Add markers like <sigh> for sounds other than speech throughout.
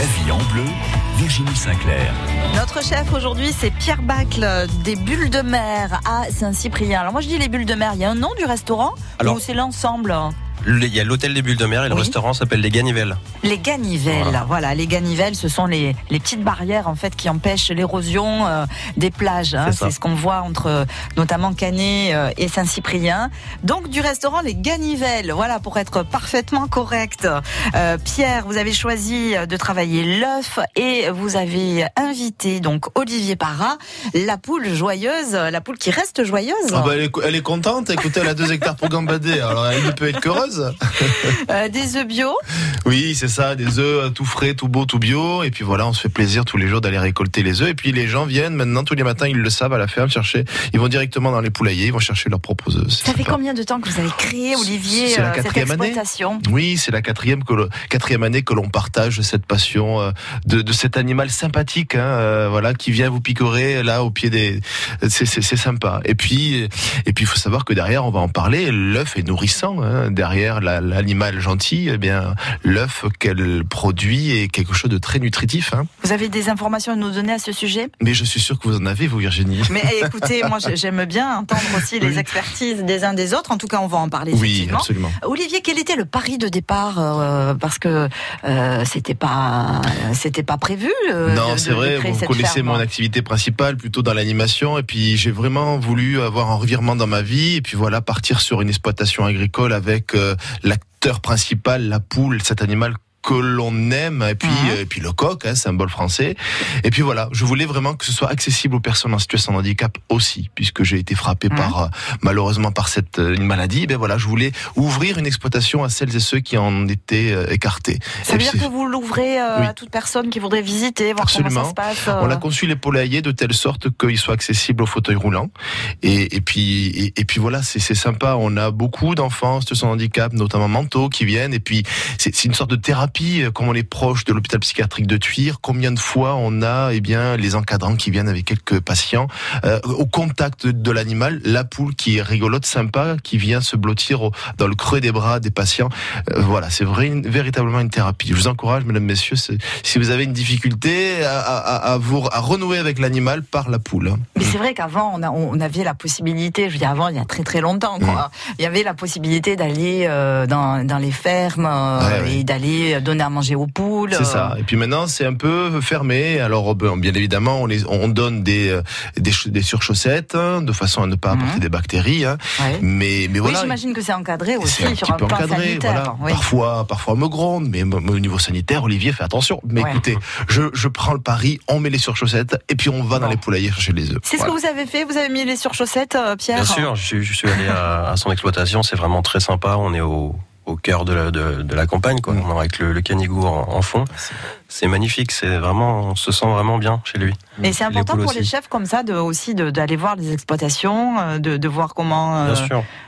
La vie en bleu, Virginie Sinclair. Notre chef aujourd'hui, c'est Pierre Bacle des Bulles de Mer à Saint-Cyprien. Alors moi je dis les Bulles de Mer, il y a un nom du restaurant Alors- ou c'est l'ensemble? Le- Il y a l'hôtel des Bulles de Mer et le Oui. restaurant s'appelle les Ganivelles. Les ganivelles, voilà. Voilà. les ganivelles, ce sont les, les petites barrières en fait qui empêchent l'érosion euh, des plages. hein. C'est ce qu'on voit entre euh, notamment Canet euh, et Saint-Cyprien. Donc du restaurant les ganivelles, voilà pour être parfaitement correct. Euh, Pierre, vous avez choisi de travailler l'œuf et vous avez invité donc Olivier Parra, la poule joyeuse, la poule qui reste joyeuse. Ah bah, elle, est, elle est contente, écoutez, elle a deux hectares pour gambader, alors elle ne peut être qu'heureuse. <laughs> Euh, des œufs bio. Oui, c'est ça, des œufs euh, tout frais, tout beau, tout bio, et puis voilà, on se fait plaisir tous les jours d'aller récolter les œufs, et puis les gens viennent maintenant tous les matins, ils le savent à la ferme chercher, ils vont directement dans les poulaillers, ils vont chercher leurs propres œufs. Ça fait sympa. combien de temps que vous avez créé, Olivier, euh, cette année. exploitation? Oui, c'est la quatrième, que le- quatrième année que l'on partage cette passion euh, de, de cet animal sympathique, hein, voilà, qui vient vous picorer là au pied des. C'est sympa. Et puis, et puis, il faut savoir que derrière, on va en parler. L'œuf est nourrissant. Hein, derrière la- l'animal gentil, eh bien, l'œuf qu'elle produit est quelque chose de très nutritif. Hein. Vous avez des informations à nous donner à ce sujet? Mais je suis sûr que vous en avez, vous, Virginie. Mais eh, écoutez, moi j'ai- j'aime bien entendre aussi les expertises des uns des autres. En tout cas, on va en parler Oui, absolument. Olivier, quel était le pari de départ euh, Parce que euh, c'était pas, c'était pas prévu. euh, Non, c'est vrai, de vous connaissez ferme. mon activité principale, plutôt dans l'animation, et puis j'ai vraiment voulu avoir un revirement dans ma vie, et puis voilà, partir sur une exploitation agricole avec l'acteur principal, la poule, cet animal que l'on aime, et puis, Mhm. euh, et puis le coq, hein, symbole français. Et puis voilà, je voulais vraiment que ce soit accessible aux personnes en situation de handicap aussi, puisque j'ai été frappé Mhm. par, euh, malheureusement, par cette euh, une maladie. Ben voilà, je voulais ouvrir une exploitation à celles et ceux qui en étaient écartés. Ça veut dire que vous l'ouvrez euh, Oui. à toute personne qui voudrait visiter, voir comment Absolument. ça se passe. euh. On a conçu les poulaillers de telle sorte qu'ils soient accessibles au fauteuil roulant. Et, et puis, et, et puis voilà, c'est sympa. On a beaucoup d'enfants en situation de handicap, notamment mentaux, qui viennent. Et puis, c'est une sorte de thérapie, euh, comme on est proche de l'hôpital psychiatrique de Tuire. Combien de fois on a, eh bien, les encadrants qui viennent avec quelques patients euh, au contact de, l'animal, la poule qui est rigolote, sympa, qui vient se blottir au- dans le creux des bras des patients. Euh, voilà, c'est vrai, une- véritablement une thérapie. Je vous encourage, mesdames, messieurs, si vous avez une difficulté à, à, à vous à renouer avec l'animal par la poule. Mais c'est vrai qu'avant, on, avait la possibilité, je veux dire avant, il y a très très longtemps, quoi. Il y avait la possibilité d'aller euh, dans, dans les fermes ouais. et d'aller donner à manger aux poules. C'est ça. Et puis maintenant, c'est un peu fermé. Alors, ben, bien évidemment, on, les, on donne des, euh, des, ch- des surchaussettes hein, de façon à ne pas apporter Mhm. des bactéries. Hein. Ouais. Mais, mais Oui, j'imagine que c'est encadré c'est aussi un sur petit un peu plan encadré, sanitaire. voilà. Oui. Parfois, parfois, on me gronde, mais, mais au niveau sanitaire, Olivier, fais attention. Mais Ouais. écoutez, je, je prends le pari, on met les surchaussettes et puis on va dans les poulaillers chercher les œufs. C'est ce que vous avez fait Vous avez mis les surchaussettes, euh, Pierre Bien sûr, je suis, je suis allé à, à son exploitation, c'est vraiment très sympa. On est au, au cœur de la, de, de la campagne, quoi. Mm. avec le, le canigou en, en fond. C'est magnifique, c'est vraiment, on se sent vraiment bien chez lui. Et c'est Les important pour les chefs comme ça de, aussi de- d'aller voir les exploitations, euh, de, de voir comment euh,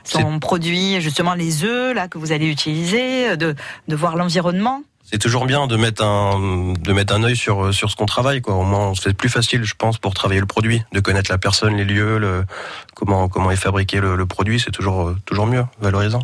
sont produits justement les œufs là que vous allez utiliser, de, de voir l'environnement. C'est toujours bien de mettre un de mettre un œil sur sur ce qu'on travaille quoi. Au moins c'est plus facile je pense pour travailler le produit, de connaître la personne, les lieux, le comment comment est fabriqué le, le produit, c'est toujours euh, toujours mieux, valorisant.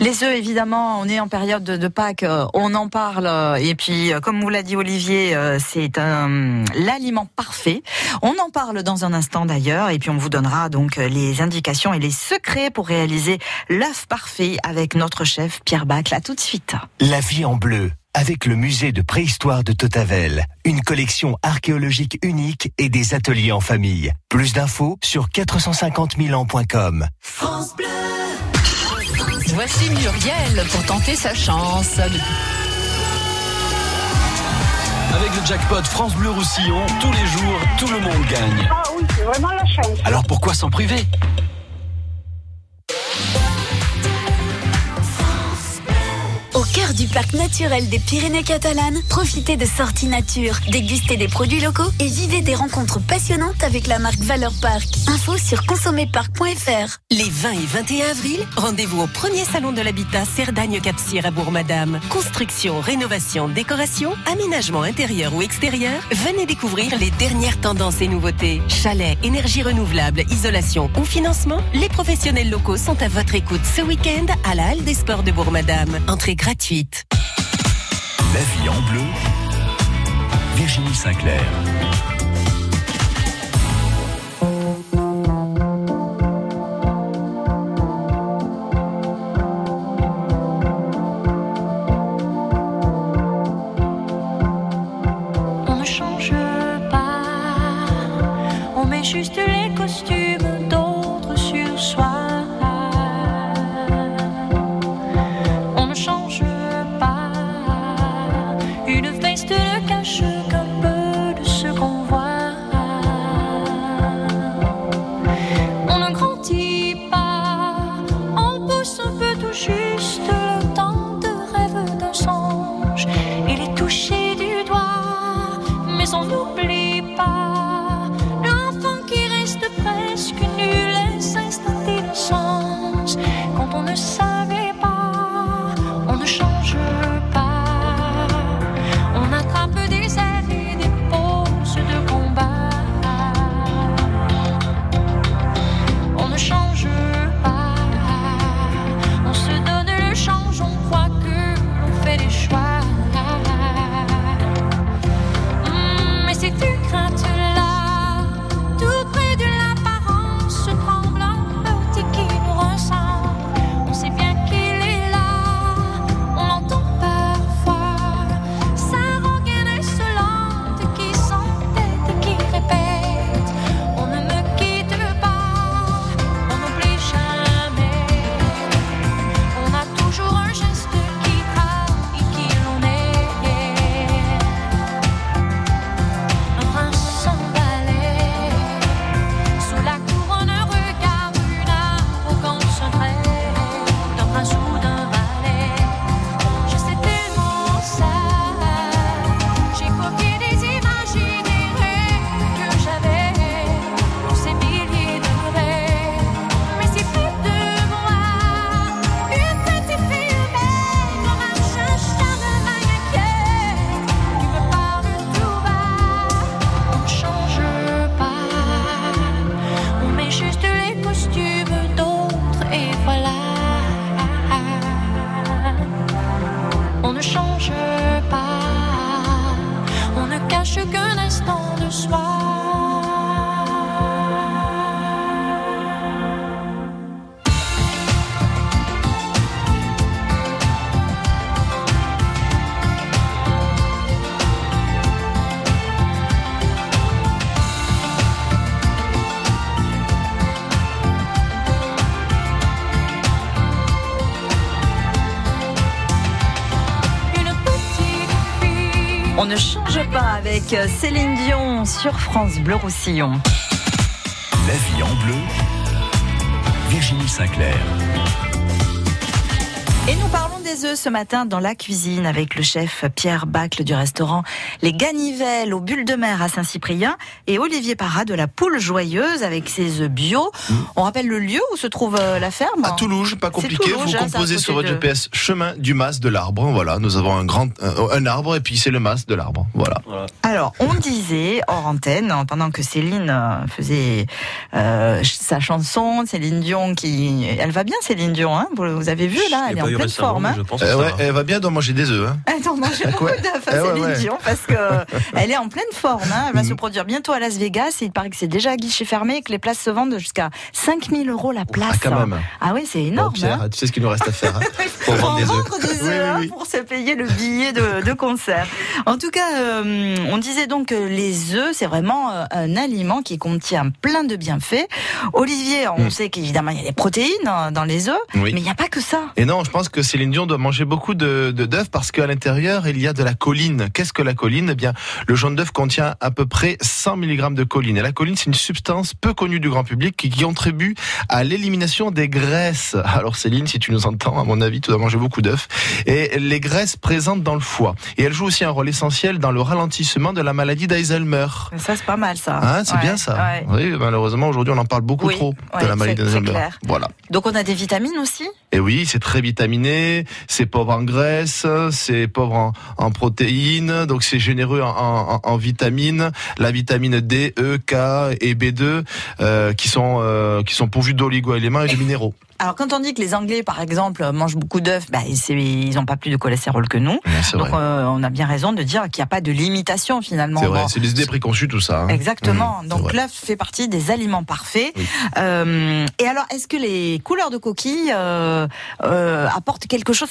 Les œufs, évidemment, on est en période de, de Pâques, euh, on en parle. euh, Et puis, euh, comme vous l'a dit Olivier, c'est l'aliment parfait. On en parle dans un instant d'ailleurs. Et puis, on vous donnera donc les indications et les secrets pour réaliser l'œuf parfait avec notre chef Pierre Bacle. À tout de suite. La vie en bleu, avec le musée de préhistoire de Totavel. Une collection archéologique unique et des ateliers en famille. Plus d'infos sur 450 ans.com. Voici Muriel pour tenter sa chance. Avec le jackpot France Bleu Roussillon, tous les jours, tout le monde gagne. Ah oui, c'est vraiment la chance. Alors pourquoi s'en priver? Au cœur du parc naturel des Pyrénées catalanes, profitez de sorties nature, dégustez des produits locaux et vivez des rencontres passionnantes avec la marque Valeur Parc. Info sur consommerparc.fr. Les 20 et 21 avril, rendez-vous au premier salon de l'habitat Cerdagne-Capcir à Bourg-Madame. Construction, rénovation, décoration, aménagement intérieur ou extérieur, venez découvrir les dernières tendances et nouveautés. Chalet, énergie renouvelable, isolation ou financement, les professionnels locaux sont à votre écoute ce week-end à la Halle des Sports de Bourg-Madame. La vie en bleu, Virginie Sinclair. Pas, on ne avec euh, Céline Dion sur France Bleu Roussillon. La vie en bleu. Virginie Sinclair. Et nous parlons des œufs ce matin dans la cuisine avec le chef Pierre Bacle du restaurant Les Ganivelles aux Bulles de Mer à Saint-Cyprien et Olivier Parra de la Poule Joyeuse avec ses œufs bio. On rappelle le lieu où se trouve euh, la ferme À Toulouse, pas compliqué. Toulouse, vous hein, composez sur votre de- GPS chemin du mas de l'arbre. Voilà, nous avons un grand un, un arbre et puis c'est le mas de l'arbre. Voilà. Voilà. Alors, on disait hors antenne, pendant que Céline euh, faisait euh, sa chanson, Céline Dion qui... Elle va bien Céline Dion, hein vous, vous avez vu là, elle est en pleine forme. hein. Je pense que Euh, ouais, elle va bien, doit manger des œufs. Hein. Elle doit manger beaucoup Ouais. d'œufs Céline ouais. Dion parce que <laughs> elle est en pleine forme. hein. Elle va se produire bientôt à Las Vegas et il paraît que c'est déjà à guichet fermé et que les places se vendent jusqu'à 5000 euros la place. Ah, quand même. Ah oui, c'est Bon, énorme. Pierre, hein. tu sais ce qu'il nous reste à faire. hein. <laughs> Pour vendre en des œufs. vendre des œufs Oui, oui, oui. pour se payer le billet de, de concert. En tout cas, euh, on disait donc que les œufs, c'est vraiment euh, un aliment qui contient plein de bienfaits. Olivier, on Mm. sait qu'évidemment, il y a des protéines dans les œufs, Oui. mais il n'y a pas que ça. Et non, je pense que Céline Dion doit manger beaucoup de d'œufs parce qu'à l'intérieur, il y a de la choline. Qu'est-ce que la choline Eh bien, le jaune d'œuf contient à peu près 100 mg de choline. Et la choline, c'est une substance peu connue du grand public qui, qui contribue à l'élimination des graisses. Alors Céline, si tu nous entends, à mon avis, tu dois manger beaucoup d'œufs. Et les graisses présentes dans le foie. Et elle joue aussi un rôle essentiel dans le ralentissement de la maladie d'Alzheimer. Ça, c'est pas mal, ça. Hein, c'est Ouais, bien ça. ouais. Oui, malheureusement, aujourd'hui, on en parle beaucoup Oui, trop ouais, de la maladie d'Alzheimer. Voilà. Donc, on a des vitamines aussi? Et oui, c'est très vitaminé, c'est pauvre en graisse, c'est pauvre en, en protéines, donc c'est généreux en, en- en vitamines. La vitamine D, E, K et B2 euh, qui sont euh, qui sont pourvus d'oligo-éléments et de minéraux. <laughs> Alors quand on dit que les Anglais, par exemple, mangent beaucoup d'œufs, bah, ils n'ont pas plus de cholestérol que nous. Ouais, Donc euh, on a bien raison de dire qu'il n'y a pas de limitation finalement. C'est vrai, Bon, c'est des idées préconçues tout ça. hein. Exactement. Mmh, Donc l'œuf fait partie des aliments parfaits. Oui. Euh, et alors, est-ce que les couleurs de coquilles euh, apportent quelque chose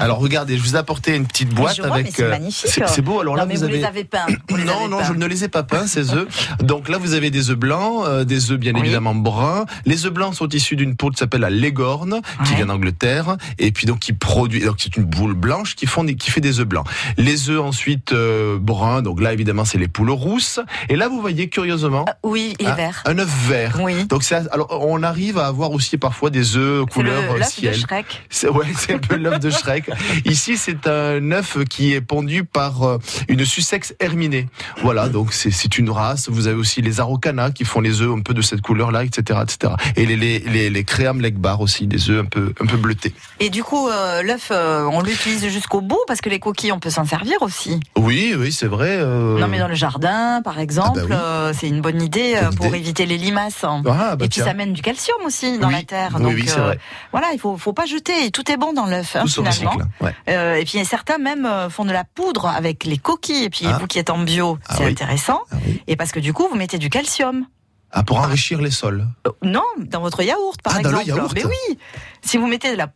Alors regardez, je vous ai apporté une petite boîte vois, mais avec. c'est euh, magnifique. c'est- beau. Alors Non, là, mais vous vous, avez. les avez peints. Vous Non, avez non, peints. je ne les ai pas peints, ces œufs. Donc là, vous avez des œufs blancs, euh, des œufs bien Oui. évidemment bruns. Les œufs blancs sont issus d'une poule qui s'appelle la Leghorn, qui vient d'Angleterre, et puis donc qui produit. Donc c'est une poule blanche qui font des- qui fait des œufs blancs. Les œufs ensuite euh, bruns. Donc là, évidemment, c'est les poules rousses. Et là, vous voyez curieusement Ah, Oui, il est hein, vert. un œuf vert. Oui. Donc c'est alors on arrive à avoir aussi parfois des œufs couleur le euh, de ciel. Shrek. C'est ouais, c'est un peu l'œuf de Shrek. Ici, c'est un œuf qui est pondu par euh, une Sussex herminée. Voilà, donc c'est une race. Vous avez aussi les Araucana qui font les œufs un peu de cette couleur-là, etc., etc. Et les les les, les Cream Leg Bar aussi, des œufs un peu un peu bleutés. Et du coup, euh, l'œuf, euh, on l'utilise jusqu'au bout parce que les coquilles, on peut s'en servir aussi. Oui, oui, c'est vrai. euh, Non, mais dans le jardin, par exemple, Ah bah oui. euh, c'est une bonne idée Bonne pour idée. éviter les limaces. Ah, bah Et puis tiens. ça mène du calcium aussi dans Oui. la terre. Oui, Donc oui, c'est vrai. voilà, il faut, faut pas jeter. Et Tout est bon dans l'œuf Tout finalement. recycle. Ouais. Euh, et puis certains même euh, font de la poudre avec les coquilles. Et puis Ah. vous qui êtes en bio, Ah c'est oui. intéressant. Ah oui. Et parce que du coup, vous mettez du calcium. Ah, pour enrichir les sols. Euh, Non, dans votre yaourt, par Ah, dans le exemple. yaourt. Mais oui, si vous mettez de la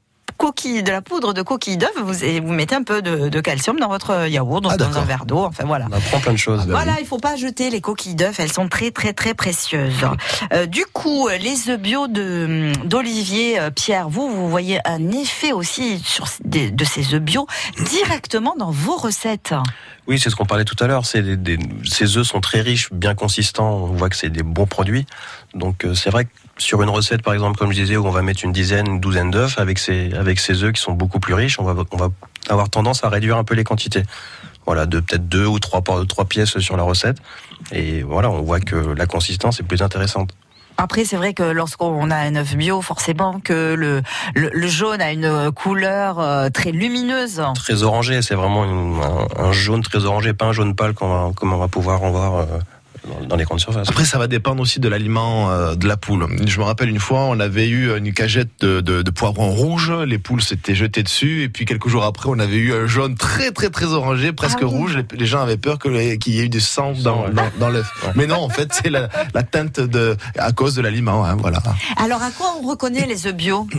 coquille, de la poudre de coquille d'œuf, vous, et vous mettez un peu de, de calcium dans votre yaourt, donc Ah, dans un verre d'eau. Enfin voilà. On apprend plein de choses. Voilà, il faut pas jeter les coquilles d'œufs, elles sont très très très précieuses. Euh, du coup, les œufs bio de d'Olivier euh, Pierre, vous vous voyez un effet aussi sur des- de ces œufs bio directement dans vos recettes. Oui, c'est ce qu'on parlait tout à l'heure. C'est des, des- ces œufs sont très riches, bien consistants. On voit que c'est des bons produits. Donc euh, c'est vrai que sur une recette, par exemple, comme je disais, où on va mettre une dizaine, une douzaine d'œufs avec ces avec ces œufs qui sont beaucoup plus riches, on va on va avoir tendance à réduire un peu les quantités. Voilà, de peut-être deux ou trois trois pièces sur la recette. Et voilà, on voit que la consistance est plus intéressante. Après, c'est vrai que lorsqu'on a un œuf bio, forcément que le, le, le jaune a une couleur euh, très lumineuse. Très orangé, c'est vraiment une- un, un jaune très orangé, pas un jaune pâle qu'on va, comme on va pouvoir en voir euh, dans, les grandes surfaces. Après, ça va dépendre aussi de l'aliment euh, de la poule. Je me rappelle une fois, on avait eu une cagette de, de, de poivrons rouges, les poules s'étaient jetées dessus, et puis quelques jours après, on avait eu un jaune très très très orangé, presque Ah oui. rouge. Les, les gens avaient peur qu'il y ait eu du sang dans, dans, dans l'œuf. Mais non, en fait, c'est la, la teinte de à cause de l'aliment. Hein, voilà. Alors, à quoi on reconnaît les œufs bio? <clears throat>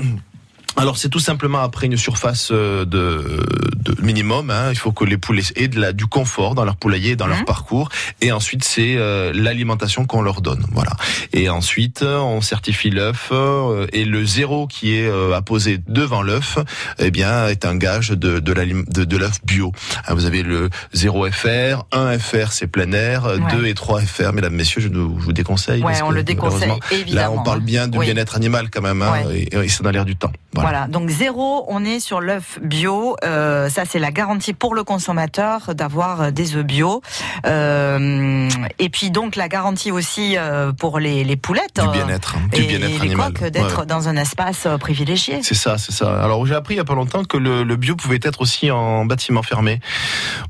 Alors c'est tout simplement après une surface euh, de, de minimum. Hein, il faut que les poules aient de la, du confort dans leur poulailler, et dans leur Mhm. parcours. Et ensuite c'est euh, l'alimentation qu'on leur donne. Voilà. Et ensuite euh, on certifie l'œuf euh, et le zéro qui est euh, apposé devant l'œuf, eh bien est un gage de de l'alim- de, de l'œuf bio. Hein, vous avez le 0 FR, 1 FR c'est plein air, Ouais. 2 et 3 FR. Mesdames, messieurs, je vous, je vous déconseille. Ouais, parce on que, le déconseille, évidemment. Là on parle bien de Oui. bien-être animal quand même. Hein, Ouais. et, et c'est dans l'air du temps. Voilà. Voilà. donc zéro, on est sur l'œuf bio. Euh, ça, c'est la garantie pour le consommateur d'avoir euh, des œufs bio. Euh, et puis donc la garantie aussi pour les, les poulettes. Du bien-être, hein, du bien-être les animal. coques d'être Ouais. dans un espace privilégié. C'est ça, c'est ça. Alors j'ai appris il y a pas longtemps que le, le bio pouvait être aussi en bâtiment fermé.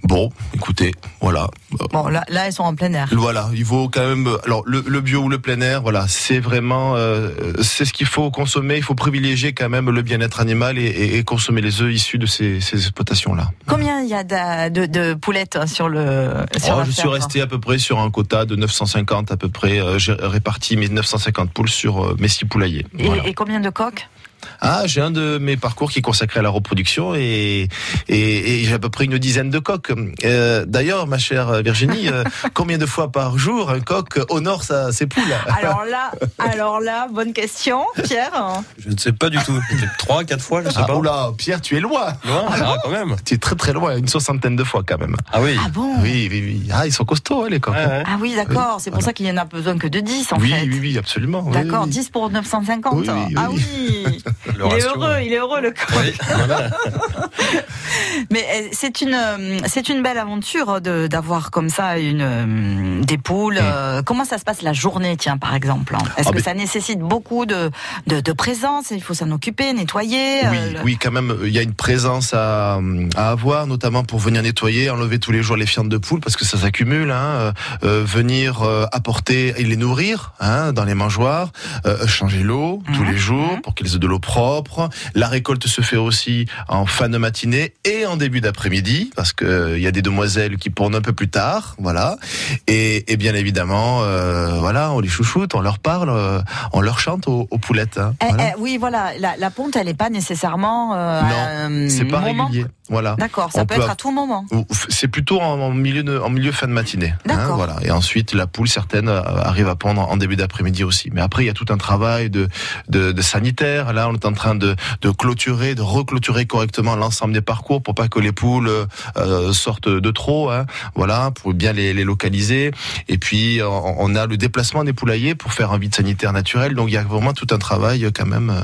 Bon, écoutez, voilà, Bon, là, là, elles sont en plein air. voilà, il vaut quand même. Alors le, le bio ou le plein air, voilà, c'est vraiment, euh, c'est ce qu'il faut consommer. Il faut privilégier quand même le bien-être animal et, et- et consommer les œufs issus de ces, ces exploitations-là. Combien il y a de, de, de poulettes hein, sur le sur Oh, je suis resté à peu près sur un quota de 950 à peu près. euh, j'ai réparti mes 950 poules sur euh, mes six poulaillers. et, Voilà. et combien de coques? Ah, j'ai un de mes parcours qui est consacré à la reproduction et, et, et j'ai à peu près une dizaine de coqs. Euh, D'ailleurs, ma chère Virginie, euh, <laughs> combien de fois par jour un coq honore sa, ses poules? Alors là, alors là, bonne question, Pierre. Je ne sais pas du tout. Trois, quatre fois, je sais ah, pas. oula, Pierre, tu es loin. Loin, ah, quand même. Tu es très très loin, une soixantaine de fois quand même. Ah oui. Ah bon? Oui, oui, oui. Ah, ils sont costauds, hein, les coqs. Ouais, ouais. Ah oui, d'accord. C'est pour Voilà. ça qu'il y en a besoin que de 10 en oui, fait. oui, oui, absolument. oui, D'accord, oui. 10 pour 950. Oui, oui, Ah oui. <laughs> Le il est heureux, il est heureux le coq. Oui, voilà. <laughs> Mais euh, c'est une euh, c'est une belle aventure de d'avoir comme ça une euh, des poules. Euh, Comment ça se passe la journée, tiens par exemple hein? Est-ce Ah, que mais- ça nécessite beaucoup de de, de présence? Il faut s'en occuper, nettoyer. Oui, euh, oui, quand même, il y a une présence à, à avoir, notamment pour venir nettoyer, enlever tous les jours les fientes de poule, parce que ça s'accumule. Hein, euh, venir euh, apporter et les nourrir hein, dans les mangeoires, changer l'eau tous Mhm, les jours mhm. pour qu'ils aient de l'eau propre. La récolte se fait aussi en fin de matinée et en début d'après-midi parce que euh, y a des demoiselles qui pondent un peu plus tard, voilà. Et, et bien évidemment, euh, voilà, on les chouchoute, on leur parle, euh, on leur chante aux, aux poulettes. hein, Eh, voilà. eh, oui, voilà, la, la ponte, elle n'est pas nécessairement. Non, C'est pas moment- régulier, voilà. D'accord, ça On peut peut être à tout moment. C'est plutôt en, milieu de, en milieu fin de matinée. hein, D'accord. voilà. Et ensuite, la poule, certaines arrivent à pondre en début d'après-midi aussi. Mais après, il y a tout un travail de, de, de sanitaire. Là, on est en train de, de clôturer, de reclôturer correctement l'ensemble des parcours pour pas que les poules euh, sortent de trop. Hein, voilà, pour bien les, les localiser. Et puis, on, on a le déplacement des poulaillers pour faire un vide sanitaire naturel. Donc, il y a vraiment tout un travail quand même. euh,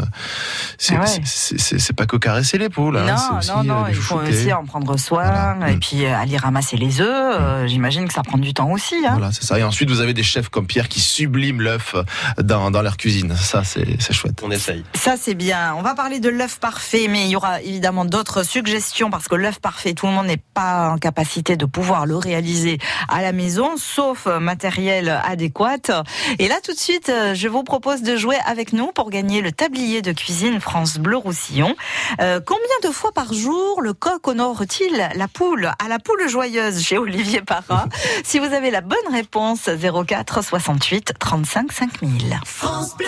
C'est Ah ouais. c'est- pas que caresser les poules. hein, non, aussi, non, non, euh, il faut aussi en prendre soin Voilà. et Mm. puis aller ramasser les œufs. euh, J'imagine que ça prend du temps aussi. Hein. Voilà, c'est ça. Et ensuite, vous avez des chefs comme Pierre qui subliment l'œuf dans, dans leur cuisine. Ça, c'est c'est chouette. On essaye. Ça, c'est bien. On va parler de l'œuf parfait, mais il y aura évidemment d'autres suggestions parce que l'œuf parfait, tout le monde n'est pas en capacité de pouvoir le réaliser à la maison, sauf matériel adéquat. Et là, tout de suite, je vous propose de jouer avec nous pour gagner le tablier de cuisine France Bleu Roussillon. Euh, combien de fois par jour le coq honore-t-il la poule à la poule joyeuse chez Olivier Parra <laughs> Si vous avez la bonne réponse, 04 68 35 5000. France Bleu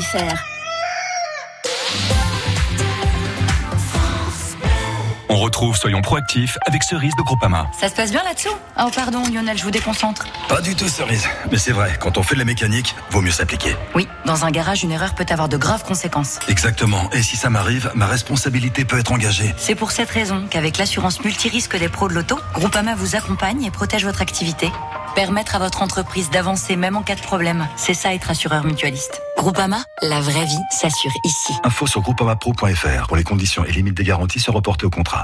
francefinearts.fr. On retrouve Soyons proactifs avec Cerise de Groupama. Ça se passe bien là-dessous? Oh pardon Lionel, je vous déconcentre. Pas du tout, Cerise. Mais c'est vrai, quand on fait de la mécanique, vaut mieux s'appliquer. Oui, dans un garage, une erreur peut avoir de graves conséquences. Exactement. Et si ça m'arrive, ma responsabilité peut être engagée. C'est pour cette raison qu'avec l'assurance multirisque des pros de l'auto, Groupama vous accompagne et protège votre activité. Permettre à votre entreprise d'avancer même en cas de problème, c'est ça être assureur mutualiste. Groupama, la vraie vie s'assure ici. Info sur groupamapro.fr pour les conditions et limites des garanties se reporter au contrat.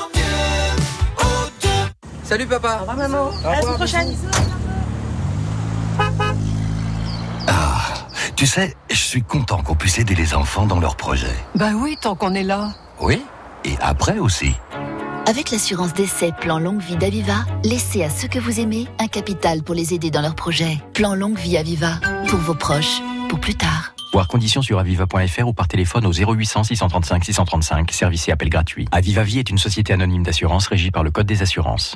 Salut papa. Au revoir maman. À la semaine prochaine. Tu sais, je suis content qu'on puisse aider les enfants dans leurs projets. Bah oui, tant qu'on est là. Oui, et après aussi. Avec l'assurance d'essai Plan Longue Vie d'Aviva, laissez à ceux que vous aimez un capital pour les aider dans leurs projets. Plan Longue Vie Aviva, pour vos proches, pour plus tard. Voir conditions sur aviva.fr ou par téléphone au 0800 635 635, service et appel gratuit. Aviva Vie est une société anonyme d'assurance régie par le Code des assurances.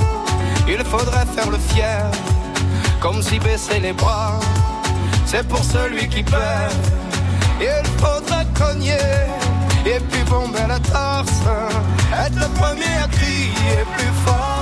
il faudrait faire le fier, comme si baisser les bras, c'est pour celui qui perd. Il faudrait cogner et puis bomber la torse. Être le premier à crier plus fort.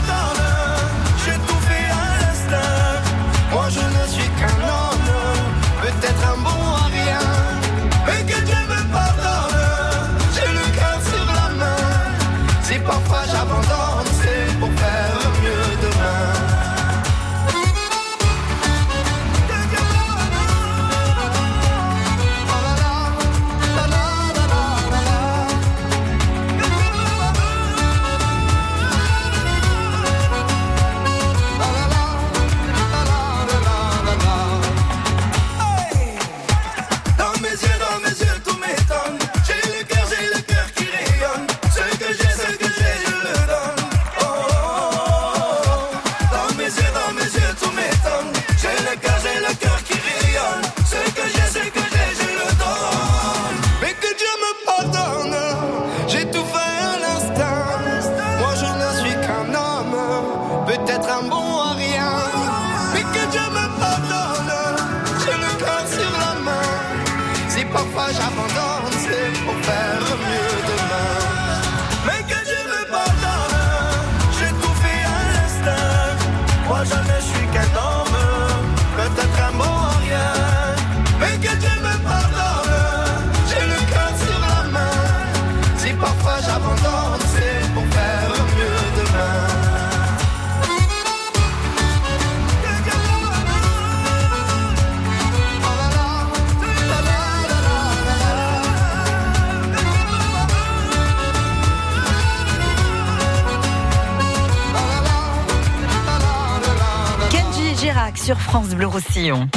Roussillon.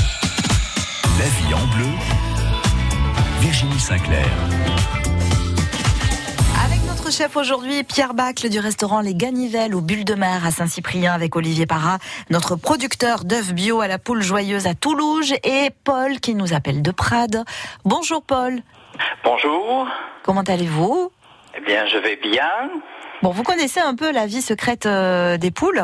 La vie en bleu, Virginie Sinclair. Avec notre chef aujourd'hui, Pierre Bacle du restaurant Les Ganivelles au Bulle de Mer à Saint-Cyprien avec Olivier Parra, notre producteur d'œufs bio à la poule joyeuse à Toulouse et Paul qui nous appelle de Prades. Bonjour Paul. Bonjour. Comment allez-vous? Eh bien, je vais bien. Bon, vous connaissez un peu la vie secrète euh, des poules?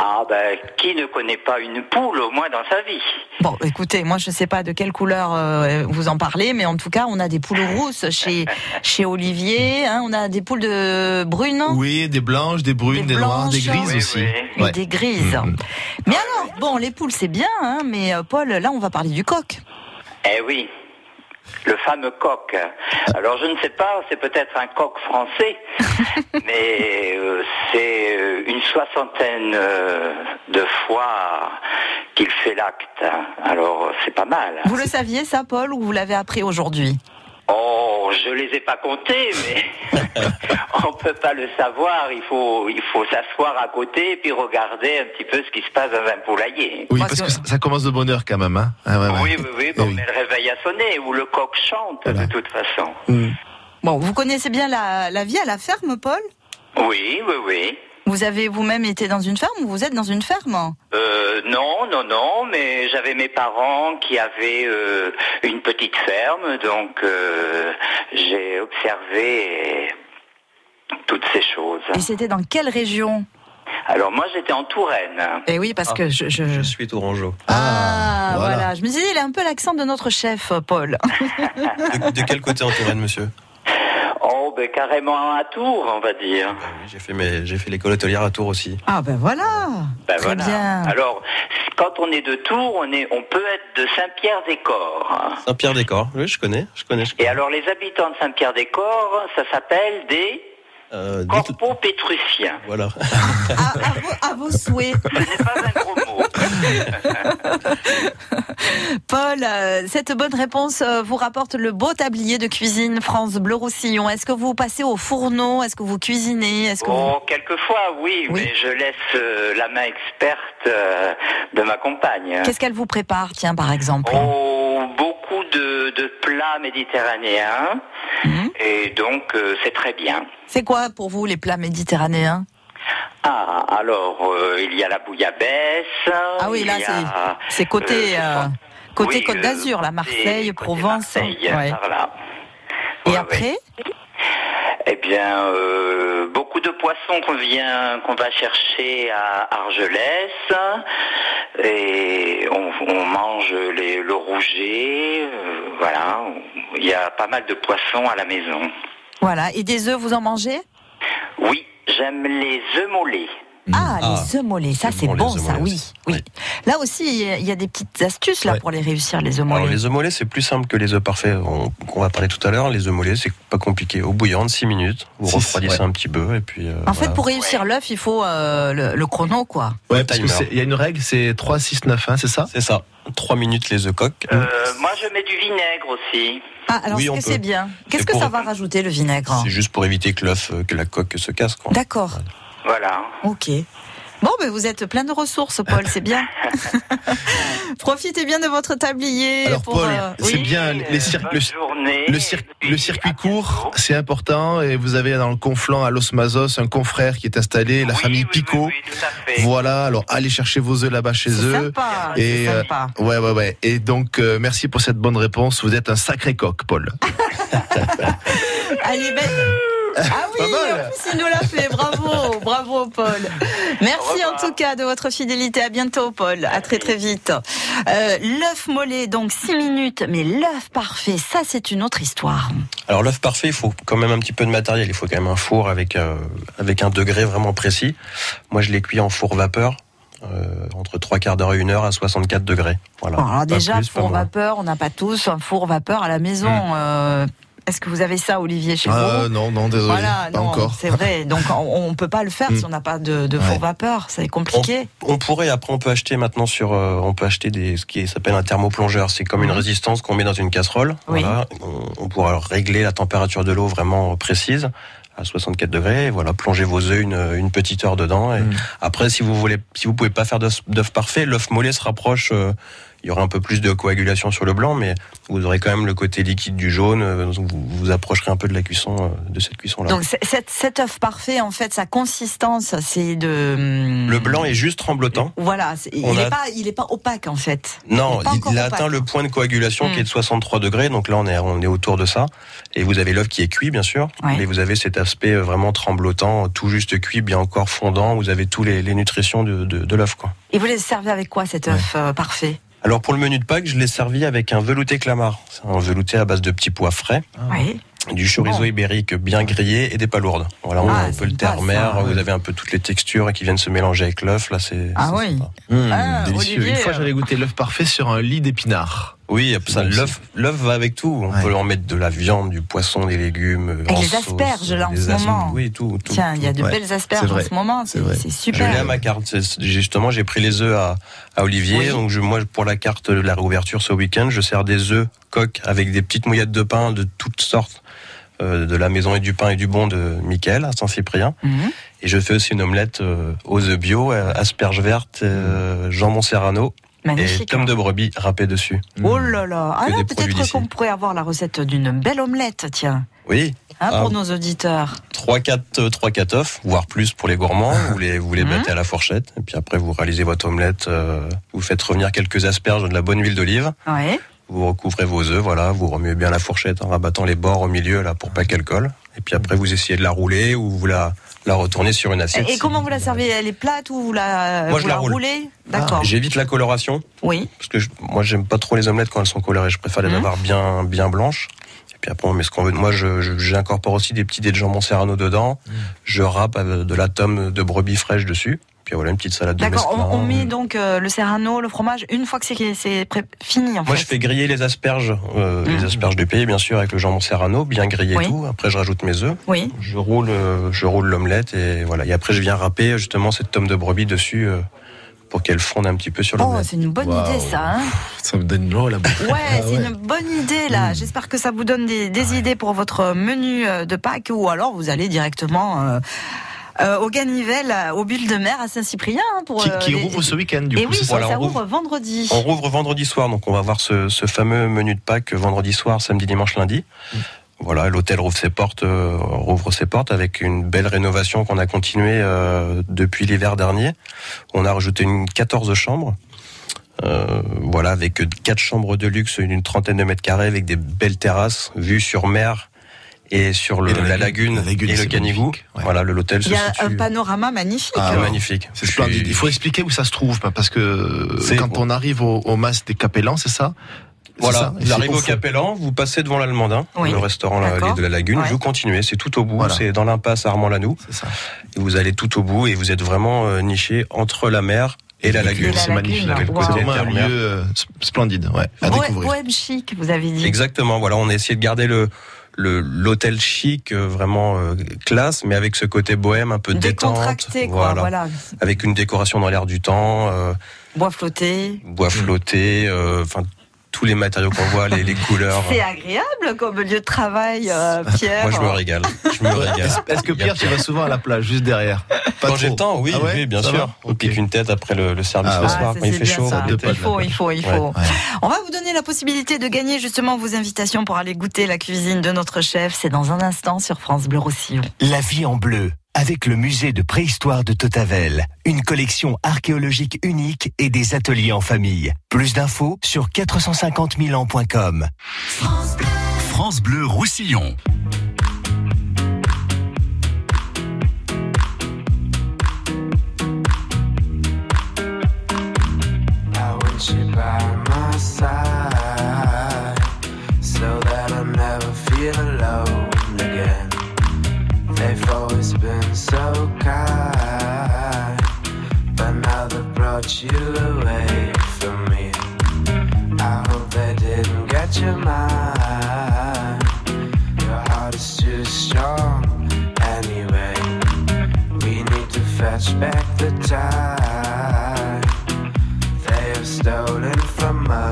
Ah ben, qui ne connaît pas une poule au moins dans sa vie? Bon, écoutez, moi je ne sais pas de quelle couleur euh, vous en parlez, mais en tout cas, on a des poules rousses chez <laughs> chez Olivier, hein, on a des poules de brunes. Oui, des blanches, des brunes, des, noires, des grises aussi. Ouais. des grises. Mhm. Mais alors, bon, les poules c'est bien, hein, mais euh, Paul, là on va parler du coq. Eh oui, le fameux coq. Alors, je ne sais pas, c'est peut-être un coq français, <laughs> mais euh, c'est euh, une soixantaine euh, de fois qu'il fait l'acte. Alors, c'est pas mal. Vous le saviez ça, Paul, ou vous l'avez appris aujourd'hui? Oh, je les ai pas comptés, mais <laughs> on peut pas le savoir. Il faut, il faut s'asseoir à côté et puis regarder un petit peu ce qui se passe dans un poulailler. Oui, parce que ça- commence de bonne heure quand même. Hein Ah, ouais, ouais. Oui, oui, oui, bon, mais le réveil a sonné, ou le coq chante, de toute façon. Bon, vous connaissez bien la, la vie à la ferme, Paul? Oui, oui, oui. Vous avez vous-même été dans une ferme ou vous êtes dans une ferme? Euh, non, non, non, mais j'avais mes parents qui avaient euh, une petite ferme, donc euh, j'ai observé toutes ces choses. Et c'était dans quelle région? Alors moi j'étais en Touraine. Eh oui, parce que je, je, Je suis tourangeau. Ah, voilà. voilà. Je me disais, il a un peu l'accent de notre chef, Paul. <laughs> De, de quel côté en Touraine, monsieur? Oh, ben carrément à Tours, on va dire. Oui, J'ai fait, mes- j'ai fait l'école hôtelière à Tours aussi. Ah ben voilà. Ben Très voilà. bien. Alors, quand on est de Tours, on, est, on peut être de Saint-Pierre-des-Corps. Saint-Pierre-des-Corps, oui, je connais, je connais. Je connais. Et alors, les habitants de Saint-Pierre-des-Corps, ça s'appelle des Euh, dites- corpo-pétruciens. voilà. <laughs> À vos souhaits. <laughs> Paul, euh, cette bonne réponse euh, vous rapporte le beau tablier de cuisine France Bleu Roussillon. Est-ce que vous passez au fourneau? Est-ce que vous cuisinez? Est-ce que vous... Oh, quelquefois, oui, mais je laisse euh, la main experte euh, de ma compagne. Qu'est-ce qu'elle vous prépare, tiens, par exemple? Oh, beaucoup de, de plats méditerranéens, Mhm. et donc euh, c'est très bien. C'est quoi pour vous les plats méditerranéens? Ah, alors, euh, il y a la bouillabaisse. Ah oui, là, c'est- a, c'est côté, euh, euh, côté oui, Côte d'Azur, la Marseille, Provence. Marseille, Ouais. par là. Et après Eh bien, euh, beaucoup de poissons qu'on vient, qu'on va chercher à Argelès, et on, on mange les, le rouget, voilà. Il y a pas mal de poissons à la maison. Voilà. Et des œufs, vous en mangez? Oui, j'aime les œufs mollets. Ah, Ah. les œufs mollets, ça c'est bon, ça, oui, oui. Là aussi, il y a- des petites astuces là Ouais. pour les réussir, les œufs Alors mollets. les œufs mollets, c'est plus simple que les œufs parfaits on- qu'on va parler tout à l'heure. Les œufs mollets, c'est pas compliqué. Au bouillon, de 6 minutes, vous Six, refroidissez ouais. un petit peu et puis. euh, En fait, pour réussir l'œuf, il faut euh, le, le chrono, quoi. Ouais, parce qu'il y a une règle, c'est 3, 6, 9, hein, c'est ça? C'est ça. 3 minutes les œufs coques. Euh, moi, je mets du vinaigre aussi. Ah, alors Oui, est-ce que c'est bien? Qu'est-ce que pour- ça va rajouter le vinaigre? C'est juste pour éviter que l'œuf, euh, que la coque se casse. Quoi. D'accord, Voilà. ok. Bon, ben vous êtes plein de ressources, Paul, c'est bien. <laughs> Profitez bien de votre tablier. Alors pour, Paul, euh, c'est oui. bien les cir- le, journée. le cir- le circuit court, c'est important et vous avez dans le conflant à Los Mazos un confrère qui est installé, la Oui, famille oui, oui, Picot. Voilà, alors allez chercher vos œufs là-bas chez C'est eux. sympa, Et c'est euh, sympa. ouais, ouais, ouais. Et donc euh, merci pour cette bonne réponse. Vous êtes un sacré coq, Paul. <laughs> Allez, ben... Ah oui, en plus, il nous l'a fait. Bravo, bravo, Paul. Merci en tout cas de votre fidélité. À bientôt, Paul. À très très vite. Euh, l'œuf mollet, donc 6 minutes, mais l'œuf parfait, ça c'est une autre histoire. Alors l'œuf parfait, il faut quand même un petit peu de matériel. Il faut quand même un four avec euh, avec un degré vraiment précis. Moi, je l'ai cuit en four vapeur. euh, entre trois quarts d'heure et une heure à 64 degrés. Voilà. Bon, alors déjà, plus, four vapeur, on n'a pas tous un four vapeur à la maison. Euh, Est-ce que vous avez ça, Olivier, chez Euh, vous non, non, désolé, Voilà, pas non, encore. c'est vrai. Donc on, on peut pas le faire Mm. si on n'a pas de, de four Ouais. vapeur. C'est compliqué. On pourrait après on peut acheter maintenant sur euh, on peut acheter des ce qui s'appelle un thermoplongeur. C'est comme une résistance qu'on met dans une casserole. Oui. Voilà. On, on pourra régler la température de l'eau vraiment précise à 64 degrés. Et voilà, plongez vos œufs une, une petite heure dedans. Et après, si vous voulez, si vous pouvez pas faire d'œuf d'œuf parfait, l'œuf mollet se rapproche. euh, il y aura un peu plus de coagulation sur le blanc, mais vous aurez quand même le côté liquide du jaune. euh, Vous vous approcherez un peu de la cuisson euh, de cette cuisson-là. Donc cet, œuf parfait, en fait, sa consistance, c'est de. hum, Le blanc est juste tremblotant. Voilà, il n'est a- pas, il est pas opaque en fait. Non, il, a opaque. atteint le point de coagulation qui est de 63 degrés. Donc là, on est, on est autour de ça. Et vous avez l'œuf qui est cuit, bien sûr. Ouais. Mais vous avez cet aspect euh, vraiment tremblotant, tout juste cuit, bien encore fondant. Vous avez tous les, les nutritions de, de, de l'œuf, quoi. Et vous les servez avec quoi cet œuf parfait? Alors pour le menu de Pâques, je l'ai servi avec un velouté clamart. C'est un velouté à base de petits pois frais, Oui. Du chorizo Bon. ibérique bien grillé et des palourdes. Voilà, on Ah, a un peu le terre-mer. ça. Vous avez un peu toutes les textures qui viennent se mélanger avec l'œuf. Là, c'est Ah c'est oui. Mmh, Ah, délicieux. Olivier, Une fois, euh. j'avais goûté l'œuf parfait sur un lit d'épinards. Oui, ça, l'œuf, l'œuf va avec tout. On Ouais. peut en mettre de la viande, du poisson, des légumes. Et en les sauce, asperges, là, en ce as- moment. Oui, tout. tout Tiens, il y a de Ouais, belles c'est asperges en ce moment, C'est c'est vrai. c'est Je super. l'ai à ma carte. Justement, j'ai pris les œufs à, à Olivier. Oui. Donc, je, moi, pour la carte de la réouverture ce week-end, je sers des œufs coques avec des petites mouillettes de pain de toutes sortes. Euh, de la maison et du pain et du bon de Mickaël à Saint-Cyprien. Mhm. Et je fais aussi une omelette euh, aux œufs bio, euh, asperges vertes, jambon serrano et Magnifique. tomes de brebis râpés dessus. Oh là là. Ah des produits peut-être qu'on pourrait avoir la recette d'une belle omelette, tiens, Oui. hein, Ah, pour nos auditeurs. 3-4 3 4 œufs, voire plus pour les gourmands. <laughs> Vous les, vous les Mhm. battez à la fourchette. Et puis après, vous réalisez votre omelette. euh, vous faites revenir quelques asperges de la bonne huile d'olive. Ouais. Vous recouvrez vos œufs, voilà. Vous remuez bien la fourchette en rabattant les bords au milieu, là, pour pas qu'elle colle. Et puis après, vous essayez de la rouler ou vous la, la retournez sur une assiette. Et, et comment vous la servez? Elle est plate ou vous la, Moi, vous je la roule. roulez? D'accord. J'évite la coloration. Oui. Parce que je- moi, j'aime pas trop les omelettes quand elles sont colorées. Je préfère les Mhm. avoir bien, bien blanches. Et puis après, on met ce qu'on veut. Moi, j'incorpore aussi des petits dés de jambon serrano dedans. Je râpe avec de la tome de brebis fraîche dessus. Puis voilà, une petite salade de D'accord, on, on met donc euh, le serrano, le fromage, une fois que c'est c'est pré- fini en Moi, fait. je fais griller les asperges, euh, les asperges de pays, bien sûr, avec le jambon serrano, bien grillé Oui. tout. Après, je rajoute mes œufs. Oui. Je roule, euh, je roule l'omelette et voilà. Et après, je viens râper justement cette tome de brebis dessus euh, pour qu'elle fonde un petit peu sur Oh, l'omelette. c'est une bonne idée ça. Hein Ça me donne l'eau la bouche. ouais, <laughs> Ah c'est ouais. une bonne idée là. J'espère que ça vous donne des, des idées pour votre menu euh, de Pâques ou alors vous allez directement euh, euh, au Ganivelle, euh, au Bulle de Mer à Saint-Cyprien hein, pour Qui, euh, qui les- rouvre ce week-end, du Et coup, oui, ça, ça Voilà, ça on ouvre vendredi. On rouvre vendredi soir, donc on va voir ce, ce fameux menu de Pâques vendredi soir, samedi, dimanche, lundi. Voilà, l'hôtel rouvre ses portes, euh, rouvre ses portes avec une belle rénovation qu'on a continuée euh, depuis l'hiver dernier. On a rajouté une 14 chambres. Euh, voilà, avec quatre chambres de luxe, une trentaine de mètres carrés, avec des belles terrasses, vues sur mer et sur le, Et la la, lagune. La lagune, et le canigou. Voilà, le l'hôtel se Il y a un panorama magnifique. Ah, hein. magnifique. C'est splendide. Il faut expliquer où ça se trouve, parce que quand on arrive au, au mas des Capellans, c'est ça Voilà, vous arrivez au. Capellan, vous passez devant l'Allemandin, Oui. le restaurant de la Lagune, Ouais. vous continuez, c'est tout au bout, Voilà. c'est dans l'impasse Armand-Lanou, C'est ça. et vous allez tout au bout et vous êtes vraiment euh, niché entre la mer et la lagune. la C'est magnifique. Wow. C'est vraiment un lieu euh, sp- splendide, ouais, à Bohème- découvrir. Bohème chic, vous avez dit. Exactement, voilà, on a essayé de garder le- l'hôtel chic, euh, vraiment euh, classe, mais avec ce côté bohème, un peu détente, Décontracté, quoi. Voilà. avec une décoration dans l'air du temps, euh, Bois flotté. bois flotté, euh, enfin tous les matériaux qu'on voit, les, les <laughs> couleurs. C'est agréable comme lieu de travail, euh, <laughs> Pierre. Moi, je me régale. Je me régale. Est-ce que Pierre, tu vas souvent à la plage, juste derrière Pas Quand j'ai le temps, oui, Ah ouais oui, bien Ça sûr. On pique une tête après le, le service Ah le soir, Ah, quand il fait chaud. Il faut, il faut, il faut. Ouais. On va vous donner la possibilité de gagner justement vos invitations pour aller goûter la cuisine de notre chef. C'est dans un instant sur France Bleu Roussillon. La vie en bleu, avec le musée de préhistoire de Totavel. Une collection archéologique unique et des ateliers en famille. Plus d'infos sur 450 000 ans.com. France Bleu Roussillon. I want you by my side brought you away from me. I hope they didn't get your mind. Your heart is too strong anyway. We need to fetch back the time they have stolen from us.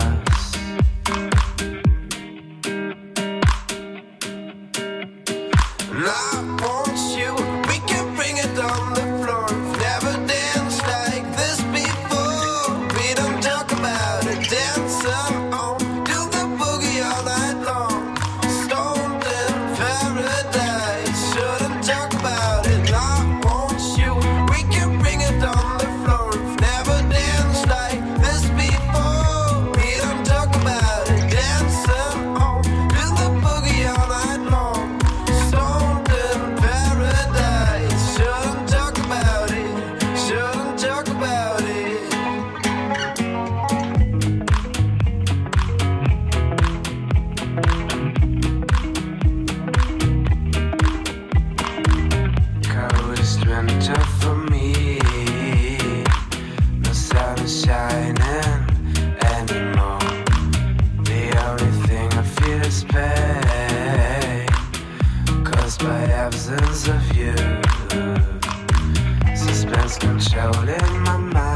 Absence of you. Suspense controlling my mind.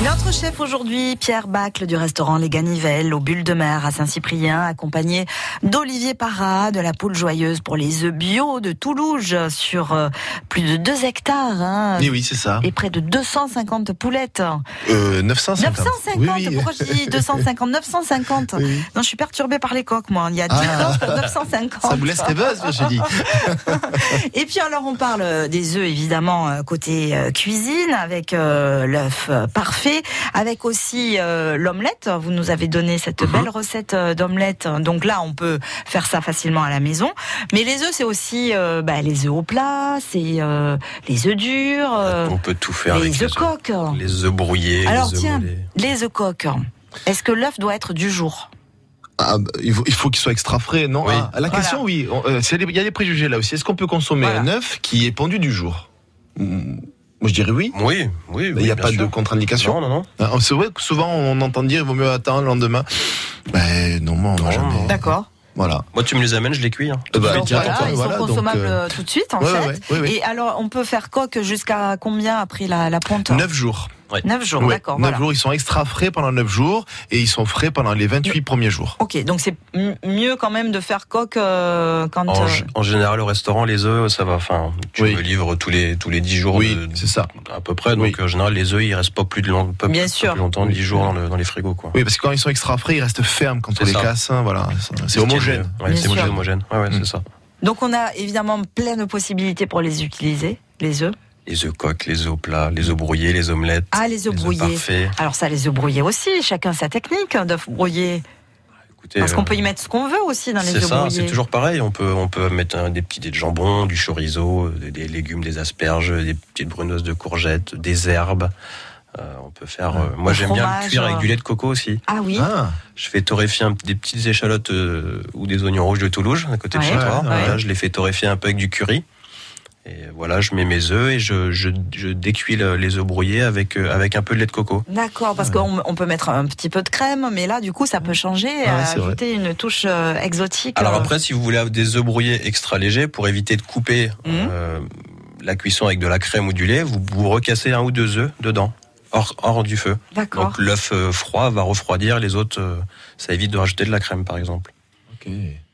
Notre chef aujourd'hui, Pierre Bacle du restaurant Les Ganivelles, au Bulle de Mer à Saint-Cyprien, accompagné d'Olivier Parra de la Poule Joyeuse pour les œufs bio de Toulouse sur euh, plus de 2 hectares. hein, Et oui, c'est ça. et près de 250 poulettes. Euh, 950. 950, Oui, oui. pourquoi je dis 250 950 Non, je suis perturbée par les coques, moi. Il y a 10 Ah. coques, 950. Ça vous laisse rêveuse, j'ai dit. <laughs> Et puis alors on parle des œufs évidemment euh, côté euh, cuisine avec euh, l'œuf euh, avec aussi euh, l'omelette. Vous nous avez donné cette belle recette euh, d'omelette. Donc là on peut faire ça facilement à la maison. Mais les œufs c'est aussi euh, bah, les œufs au plat, c'est euh, les œufs durs, euh, On peut tout faire avec les les œufs coques. Les œufs brouillés, Alors les œufs tiens, mollets. les œufs coques. Est-ce que l'œuf doit être du jour? Ah, bah, il faut, il faut qu'il soit extra frais, non? Oui. Ah, La question, oui. Euh, Il y a des préjugés là aussi. Est-ce qu'on peut consommer Voilà. un œuf qui est pendu du jour? Hmm, Moi, je dirais oui. Oui, oui. Il n'y a pas sûr. de contre-indication. Non, non, non. Ah, C'est vrai que souvent on entend dire il vaut mieux attendre le lendemain. Ben non, moi on va jamais. D'accord. Voilà. Moi, tu me les amènes, je les cuis. hein. Eh ben, Donc direct, voilà, ils voilà, sont consommables euh, euh, tout de suite en ouais, fait. ouais, ouais, ouais. Et alors on peut faire coque jusqu'à combien après la, la ponte Neuf jours. Neuf jours, Ouais, d'accord. neuf Voilà. jours, ils sont extra frais pendant 9 jours et ils sont frais pendant les 28 premiers jours. Ok, donc c'est mieux quand même de faire coque euh, quand. En, euh, en général, au restaurant, les œufs, ça va. Enfin, tu Oui. me livres tous les tous les 10 jours. Oui, c'est ça. À peu près. Donc, en général, les œufs, ils restent pas plus de long, pas, Bien pas sûr. plus longtemps, 10 jours dans, le- dans les frigos, quoi. Oui, parce que quand ils sont extra frais, ils restent fermes quand on C'est les ça. casse. hein, voilà, c'est homogène. Ouais, c'est sûr. homogène. Ouais, ouais, Mm. c'est ça. Donc on a évidemment plein de possibilités pour les utiliser, les œufs. Les œufs coques, les œufs plats, les œufs brouillés, les omelettes. Ah, les œufs brouillés. parfaits. Alors ça, les œufs brouillés aussi, chacun sa technique d'œufs brouillés. Écoutez, Parce qu'on euh, peut y mettre ce qu'on veut aussi dans les C'est œufs ça, brouillés. c'est toujours pareil. On peut, on peut mettre un- des petits dés de jambon, du chorizo, euh, des, des légumes, des asperges, des petites bruneuses de courgettes, des herbes. Euh, on peut faire. euh, moi, j'aime bien cuire avec du lait de coco aussi. Ah oui. Ah, Je fais torréfier un- des petites échalotes euh, ou des oignons rouges de Toulouse, à côté de chez toi. ouais, Voilà, ouais. je les fais torréfier un peu avec du curry. Et voilà, je mets mes œufs et je, je, je décuis le- les œufs brouillés avec, euh, avec un peu de lait de coco. D'accord, parce qu'on on peut mettre un petit peu de crème, mais là, du coup, ça peut changer, euh, vrai. ajouter une touche euh, exotique. Alors euh. après, si vous voulez avoir des œufs brouillés extra légers, pour éviter de couper Mhm. euh, la cuisson avec de la crème ou du lait, vous, vous recassez un ou deux œufs dedans, hors, hors du feu. D'accord. Donc l'œuf froid va refroidir, les autres, euh, ça évite de rajouter de la crème par exemple.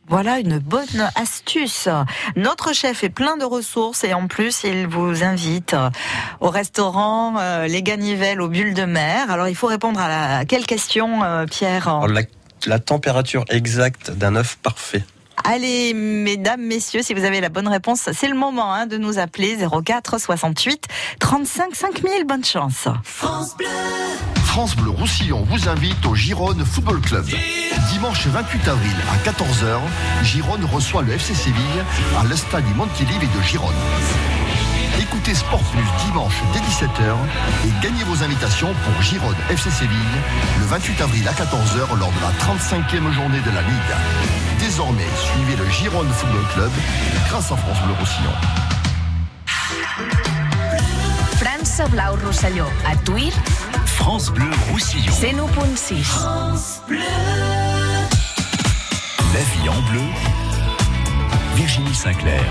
Voilà une bonne astuce. Notre chef est plein de ressources et en plus, il vous invite au restaurant euh, Les Ganivelles au Bulle de Mer. Alors, il faut répondre à la... quelle question, euh, Pierre? Alors, la, la température exacte d'un œuf parfait. Allez, mesdames, messieurs, si vous avez la bonne réponse, c'est le moment hein, de nous appeler 04 68 35 5000. Bonne chance. France Bleu. France Bleu Roussillon vous invite au Gironde Football Club. Dimanche 28 avril à 14h, Gironde reçoit le FC Séville à l'Estade du Montilivi de Gironde. Écoutez Sport Plus dimanche dès 17h et gagnez vos invitations pour Gironde FC Séville le 28 avril à 14h lors de la 35e journée de la Ligue. Désormais, suivez le Gironde Football Club grâce à France Bleu Roussillon. França Blau Rosselló. A Tuir, France Bleu Roussillon. 101.6. France Bleu. La vie en bleu. Virginie Sinclair.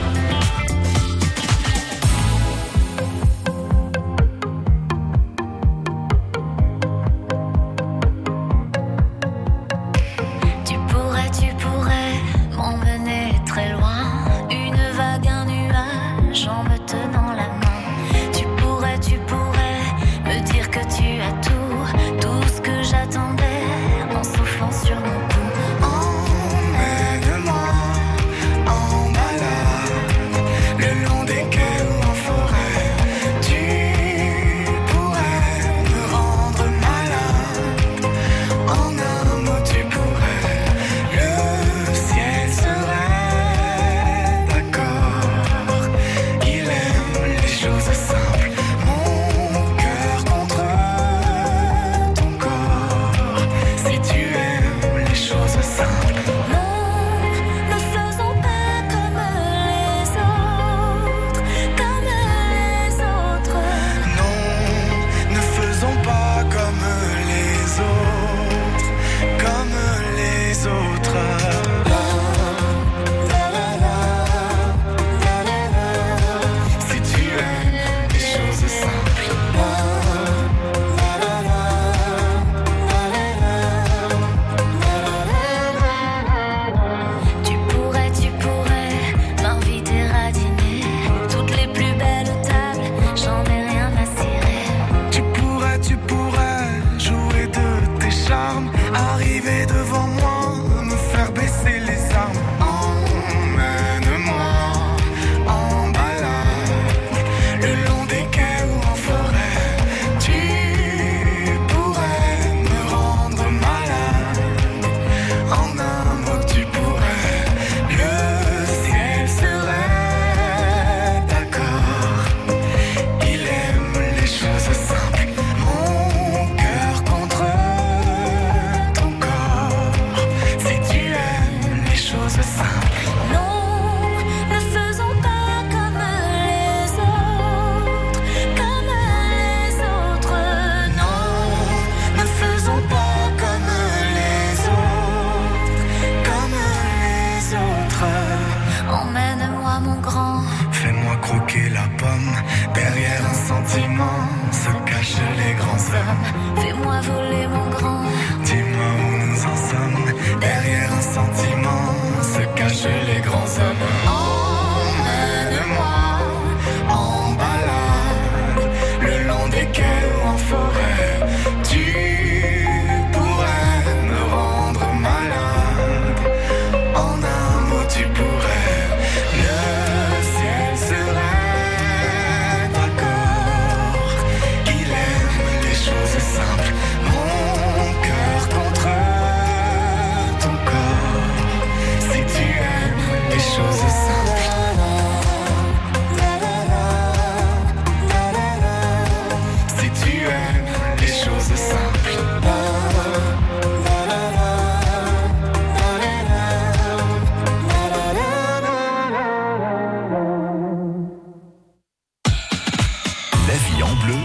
en bleu,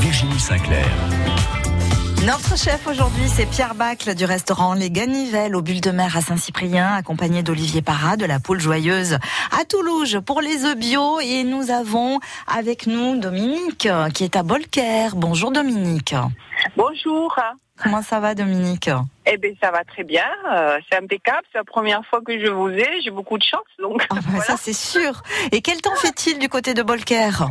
Virginie Sinclair. Notre chef aujourd'hui, c'est Pierre Bacle du restaurant Les Ganivelles au Bulle de Mer à Saint-Cyprien, accompagné d'Olivier Parra de la Poule Joyeuse à Toulouse pour les œufs bio. Et nous avons avec nous Dominique euh, qui est à Bolker. Bonjour Dominique. Bonjour. Comment ça va Dominique? Eh bien, ça va très bien. Euh, c'est impeccable. C'est la première fois que je vous ai. J'ai beaucoup de chance. Donc. Ah, bah, <laughs> ça, c'est sûr. Et quel temps fait-il du côté de Bolker?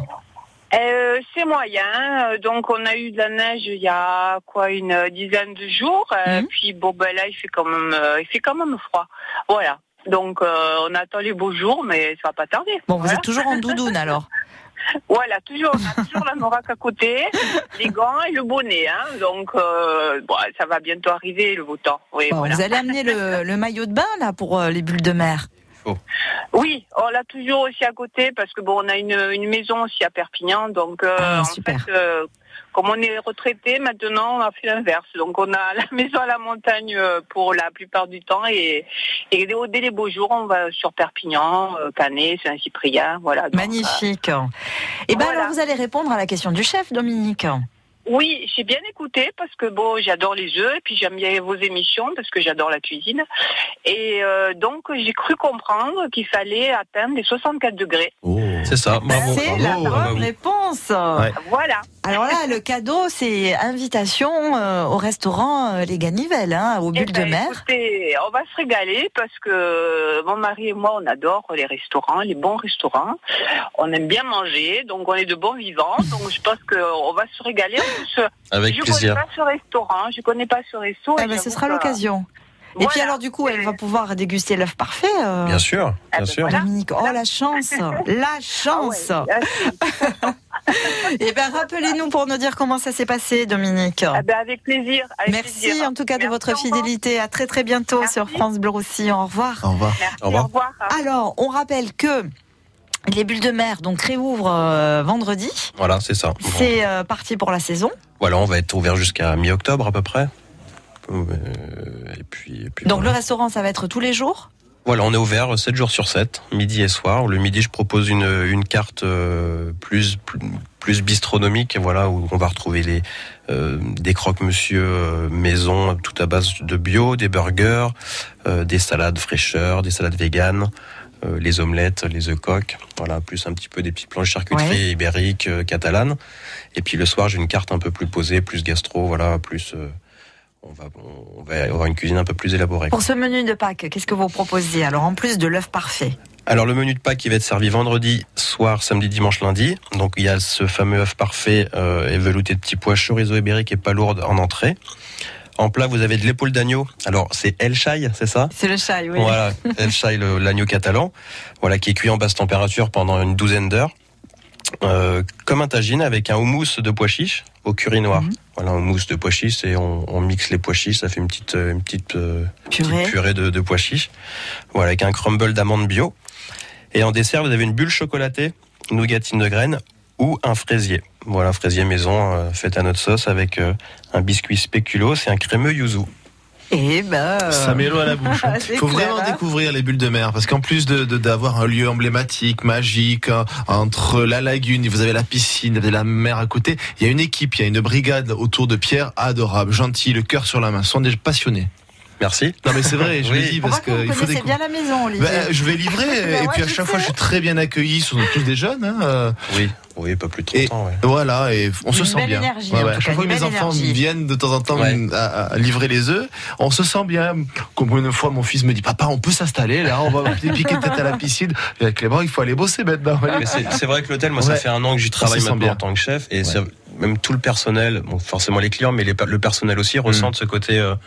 Euh, c'est moyen. Euh, Donc, on a eu de la neige il y a quoi une euh, dizaine de jours. Euh, Puis, bon, ben là, il fait quand même, il fait quand même froid. Voilà. Donc, euh, on attend les beaux jours, mais ça va pas tarder. Bon, vous êtes toujours en doudoune <laughs> alors Voilà, toujours, on a toujours la norac à côté, les gants et le bonnet. Hein. Donc, euh, bon, ça va bientôt arriver, le beau temps. Oui, Bon, voilà. Vous allez amener le, le maillot de bain là pour euh, les bulles de mer Oui, on l'a toujours aussi à côté parce que bon, on a une, une maison aussi à Perpignan, donc euh, Ah, en super. fait, euh, comme on est retraité, maintenant on a fait l'inverse. Donc on a <laughs> la maison à la montagne euh, pour la plupart du temps et, et dès dès les beaux jours, on va sur Perpignan, Canet, Saint-Cyprien, voilà. Donc, Magnifique. Et ben alors vous allez répondre à la question du chef Dominique. Oui, j'ai bien écouté parce que bon, j'adore les œufs et puis j'aime bien vos émissions parce que j'adore la cuisine. Et euh, donc j'ai cru comprendre qu'il fallait atteindre les 64 degrés. C'est ça, bravo. C'est la bonne réponse. Voilà. Alors là, le cadeau, c'est invitation euh, au restaurant euh, Les Ganivelles, hein, au Eh Bulle de ben, Mer. écoutez, on va se régaler parce que mon mari et moi, on adore les restaurants, les bons restaurants. On aime bien manger, donc on est de bons vivants. Donc je pense qu'on va se régaler. Plus, Avec je plaisir. connais pas ce restaurant, je connais pas ce resto. Ah ben, ce sera que- l'occasion. Et puis alors du coup, elle va pouvoir déguster l'œuf parfait. euh, Bien sûr, bien sûr. Dominique, oh la chance, <laughs> la chance. <laughs> <laughs> Et ben rappelez-nous pour nous dire comment ça s'est passé, Dominique. Ah ben, avec plaisir. avec Merci plaisir. en tout cas de votre fidélité. À très très bientôt sur France Bleu Roussillon. Au revoir. Au revoir. Au revoir. Alors, on rappelle que les bulles de mer donc réouvrent euh, vendredi. Voilà, c'est ça. C'est euh, parti pour la saison. Voilà, on va être ouvert jusqu'à mi-octobre à peu près. Euh, Et puis, et puis Donc voilà. le restaurant, ça va être tous les jours. Voilà, on est ouvert 7 jours sur 7, midi et soir. Le midi, je propose une, une carte euh, plus, plus, plus bistronomique, voilà, où on va retrouver les, euh, des croque-monsieur euh, maison, tout à base de bio, des burgers, euh, des salades fraîcheurs, des salades véganes, les omelettes, les œufs coques, voilà, plus un petit peu des petits plans de charcuterie Ouais. ibérique, euh, catalane. Et puis le soir, j'ai une carte un peu plus posée, plus gastro, voilà, plus... on va, on va avoir une cuisine un peu plus élaborée. Pour ce menu de Pâques, qu'est-ce que vous proposez Alors en plus de l'œuf parfait. Alors le menu de Pâques qui va être servi vendredi soir, samedi, dimanche, lundi. Donc il y a ce fameux œuf parfait euh, et velouté de petits pois, chorizo ibérique et pas lourde en entrée. En plat, vous avez de l'épaule d'agneau. Alors c'est El Chai, c'est ça? C'est le chai, oui. Voilà, El Chai, l'agneau catalan, voilà qui est cuit en basse température pendant une douzaine d'heures. Euh, comme un tagine avec un houmous de pois chiches au curry noir. Mhm. Voilà, un houmous de pois chiches et on, on mixe les pois chiches, ça fait une petite, euh, une petite, euh, Purée. petite purée de, de pois chiches. Voilà, avec un crumble d'amandes bio. Et en dessert, vous avez une bulle chocolatée, nougatine de graines ou un fraisier. Voilà, un fraisier maison euh, fait à notre sauce avec un biscuit spéculoos et un crémeux yuzu. Et ben. Ça met l'eau à la <laughs> bouche. Il C'est faut clair, vraiment hein. découvrir les bulles de mer parce qu'en plus de de- d'avoir un lieu emblématique, magique, hein, entre la lagune, vous avez la piscine, vous avez la mer à côté, il y a une équipe, il y a une brigade autour de Pierre adorable, gentil, le cœur sur la main, ce sont des passionnés. Merci. Non mais c'est vrai, je Oui. le dis parce que vous qu'il faut découvrir. bien la maison, Olivier. Ben, je vais livrer <laughs> Ben et ouais, puis à chaque fois je suis très bien accueilli, ce sont tous des jeunes. Hein, euh, Oui, oui, pas plus de 30 et ans. ouais. voilà, et on se Une sent bien. énergie, Ouais, ouais, cas, chaque fois que mes enfants énergie. viennent de temps en temps Ouais. à, à livrer les œufs, on se sent bien. Comme une fois, mon fils me dit Papa, on peut s'installer là, on va <laughs> piquer tête à la piscine. Et avec les bras, il faut aller bosser maintenant. C'est c'est vrai que l'hôtel, moi, ça fait un an que j'y travaille maintenant bien. en tant que chef, et même tout le personnel, bon, forcément les clients, mais les le personnel aussi ressentent ce côté. euh, Mm.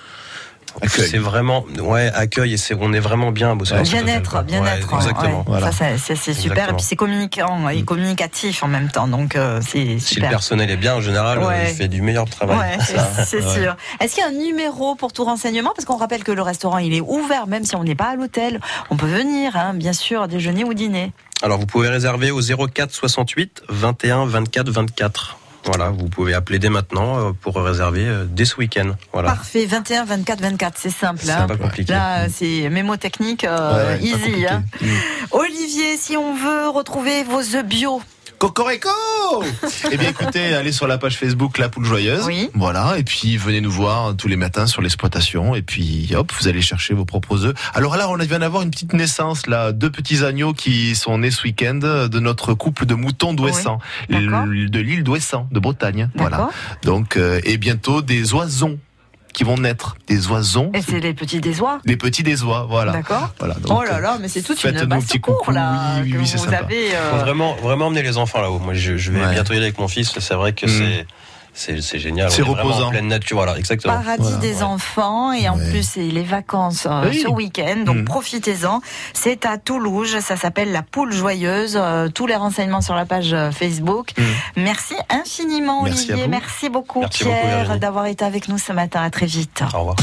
C'est vraiment, ouais, accueil, et c'est, on est vraiment bien à Bien-être, bien-être. Ouais, exactement. ouais. Voilà. Ça, c'est- super. Exactement. Et puis c'est communicant et communicatif en même temps. Donc euh, c'est Si le personnel est bien, en général, Ouais. il fait du meilleur travail. Ouais, <laughs> c'est- c'est Ouais. sûr. Est-ce qu'il y a un numéro pour tout renseignement? Parce qu'on rappelle que le restaurant il est ouvert, même si on n'est pas à l'hôtel. On peut venir, hein, bien sûr, déjeuner ou dîner. Alors, vous pouvez réserver au 04 68 21 24 24. Voilà, vous pouvez appeler dès maintenant euh, pour réserver euh, dès ce week-end. Voilà. Parfait, 21, 24, 24, c'est simple. C'est hein. pas compliqué. Là, c'est mémotechnique euh, Ouais, easy. hein. Olivier, si on veut retrouver vos œufs bio, Cocorico Eh bien écoutez, <laughs> allez sur la page Facebook La Poule Joyeuse. Oui. Voilà, et puis venez nous voir tous les matins sur l'exploitation, et puis hop, vous allez chercher vos propres œufs. Alors là, on vient d'avoir une petite naissance, là, deux petits agneaux qui sont nés ce week-end de notre couple de moutons d'Ouessant, de l'île d'Ouessant, de Bretagne. Voilà. Donc, euh, et bientôt des oisons qui vont naître, des oisons. Et c'est les petits des oies. Les petits des oies, voilà. D'accord. Voilà, oh là là, mais c'est toute une un basse petit cour coucou, là oui, oui, que oui, c'est vous sympa. avez. euh, Faut vraiment, vraiment emmener les enfants là-haut. Moi, je, je vais Ouais. bientôt y aller avec mon fils. C'est vrai que c'est, c'est, c'est génial. C'est reposant. En pleine nature, voilà, exactement. Paradis Voilà. des Ouais. enfants et en plus c'est les vacances euh, Oui. ce week-end donc Mhm. profitez-en c'est à Toulouse ça s'appelle la poule joyeuse Euh, tous les renseignements sur la page euh, Facebook merci infiniment Merci à Olivier merci beaucoup Merci Pierre d'avoir été avec nous ce matin à très vite Au revoir.